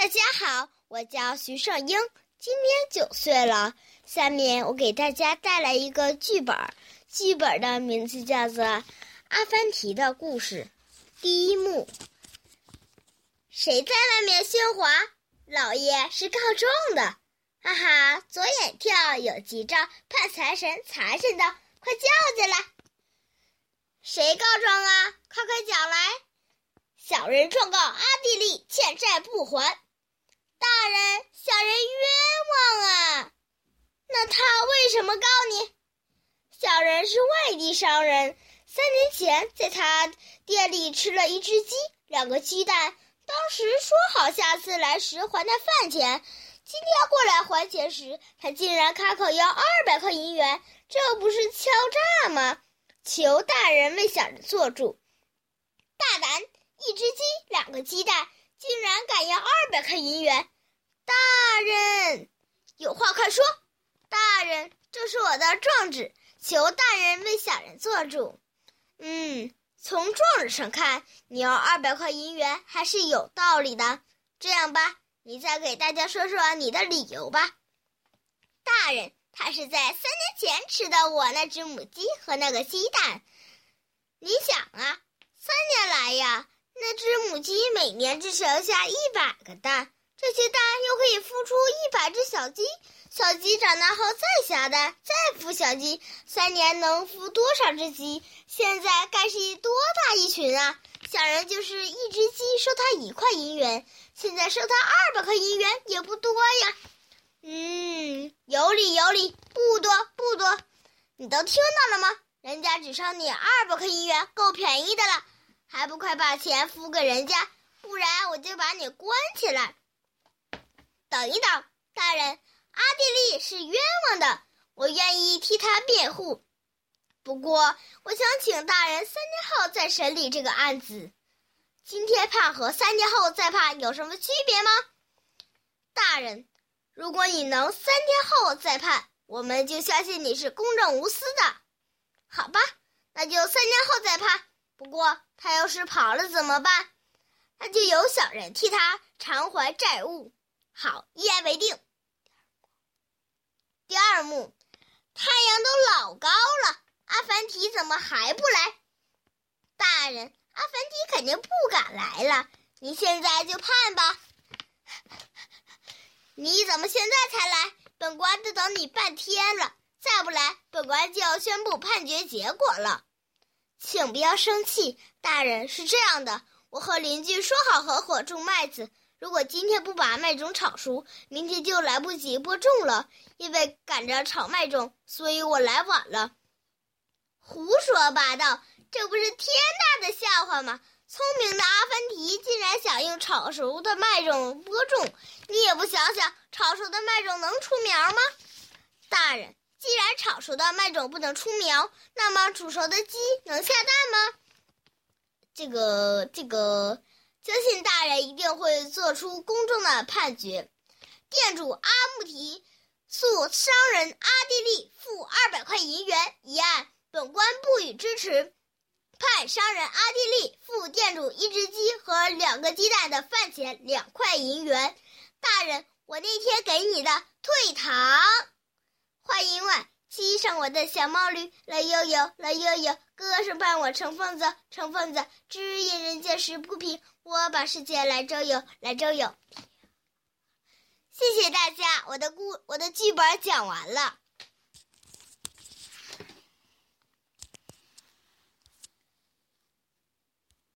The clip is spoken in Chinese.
大家好，我叫徐胜英，今年九岁了。下面我给大家带来一个剧本，剧本的名字叫做《阿凡提的故事》。第一幕，谁在外面喧哗？老爷是告状的。哈哈，左眼跳，有吉兆，盼财神，财神到，快叫进来！谁告状啊？快快讲来！小人状告阿地利欠债不还。大人，小人冤枉啊！那他为什么告你？小外地商人，三年前在他店里吃了一只鸡，两个鸡蛋。当时说好下次来时还他饭钱，今天过来还钱时，他竟然开口要二百块银元，这不是敲诈吗？求大人为小人做主。大胆，一只鸡，两个鸡蛋。竟然敢要二百块银元！大人，有话快说！大人，这是我的状纸，求大人为小人做主。嗯，从状纸上看，你要二百块银元还是有道理的。这样吧，你再给大家说说你的理由吧。大人，他是在三年前吃的我那只母鸡和那个鸡蛋。你想啊，三年来呀。那只母鸡每年只生下一百个蛋，这些蛋又可以孵出一百只小鸡。小鸡长大后再下蛋，再孵小鸡，三年能孵多少只鸡？现在该是多大一群啊！小人就是一只鸡收他一块银元，现在收他二百块银元也不多呀。嗯，有理有理，不多不多。你都听到了吗？人家只收你二百块银元，够便宜的了。还不快把钱付给人家，不然我就把你关起来。等一等，大人，阿蒂利是冤枉的，我愿意替他辩护。不过，我想请大人三天后再审理这个案子。今天判和三天后再判有什么区别吗？大人，如果你能三天后再判，我们就相信你是公正无私的。好吧，那就三天后再判。不过他要是跑了怎么办？那就由小人替他偿还债务。好，一言为定。第二幕，太阳都老高了，阿凡提怎么还不来？大人，阿凡提肯定不敢来了。你现在就判吧。你怎么现在才来？本官都等你半天了，再不来，本官就要宣布判决结果了。请不要生气，大人是这样的，我和邻居说好合伙种麦子。如果今天不把麦种炒熟，明天就来不及播种了。因为赶着炒麦种，所以我来晚了。胡说八道，这不是天大的笑话吗？聪明的阿凡提竟然想用炒熟的麦种播种，你也不想想，炒熟的麦种能出苗吗？大人。既然炒熟的麦种不能出苗，那么煮熟的鸡能下蛋吗？这个，这个，相信大人一定会做出公正的判决。店主阿木提诉商人阿地利付二百块银元一案，本官不予支持，判商人阿地利付店主一只鸡和两个鸡蛋的饭钱两块银元。大人，我那天给你的退堂。话音完，骑上我的小毛驴来悠悠，来悠悠，歌声伴我乘风走，乘风走，只因人间事不平，我把世界来周游，来周游。谢谢大家，我的故我的剧本讲完了。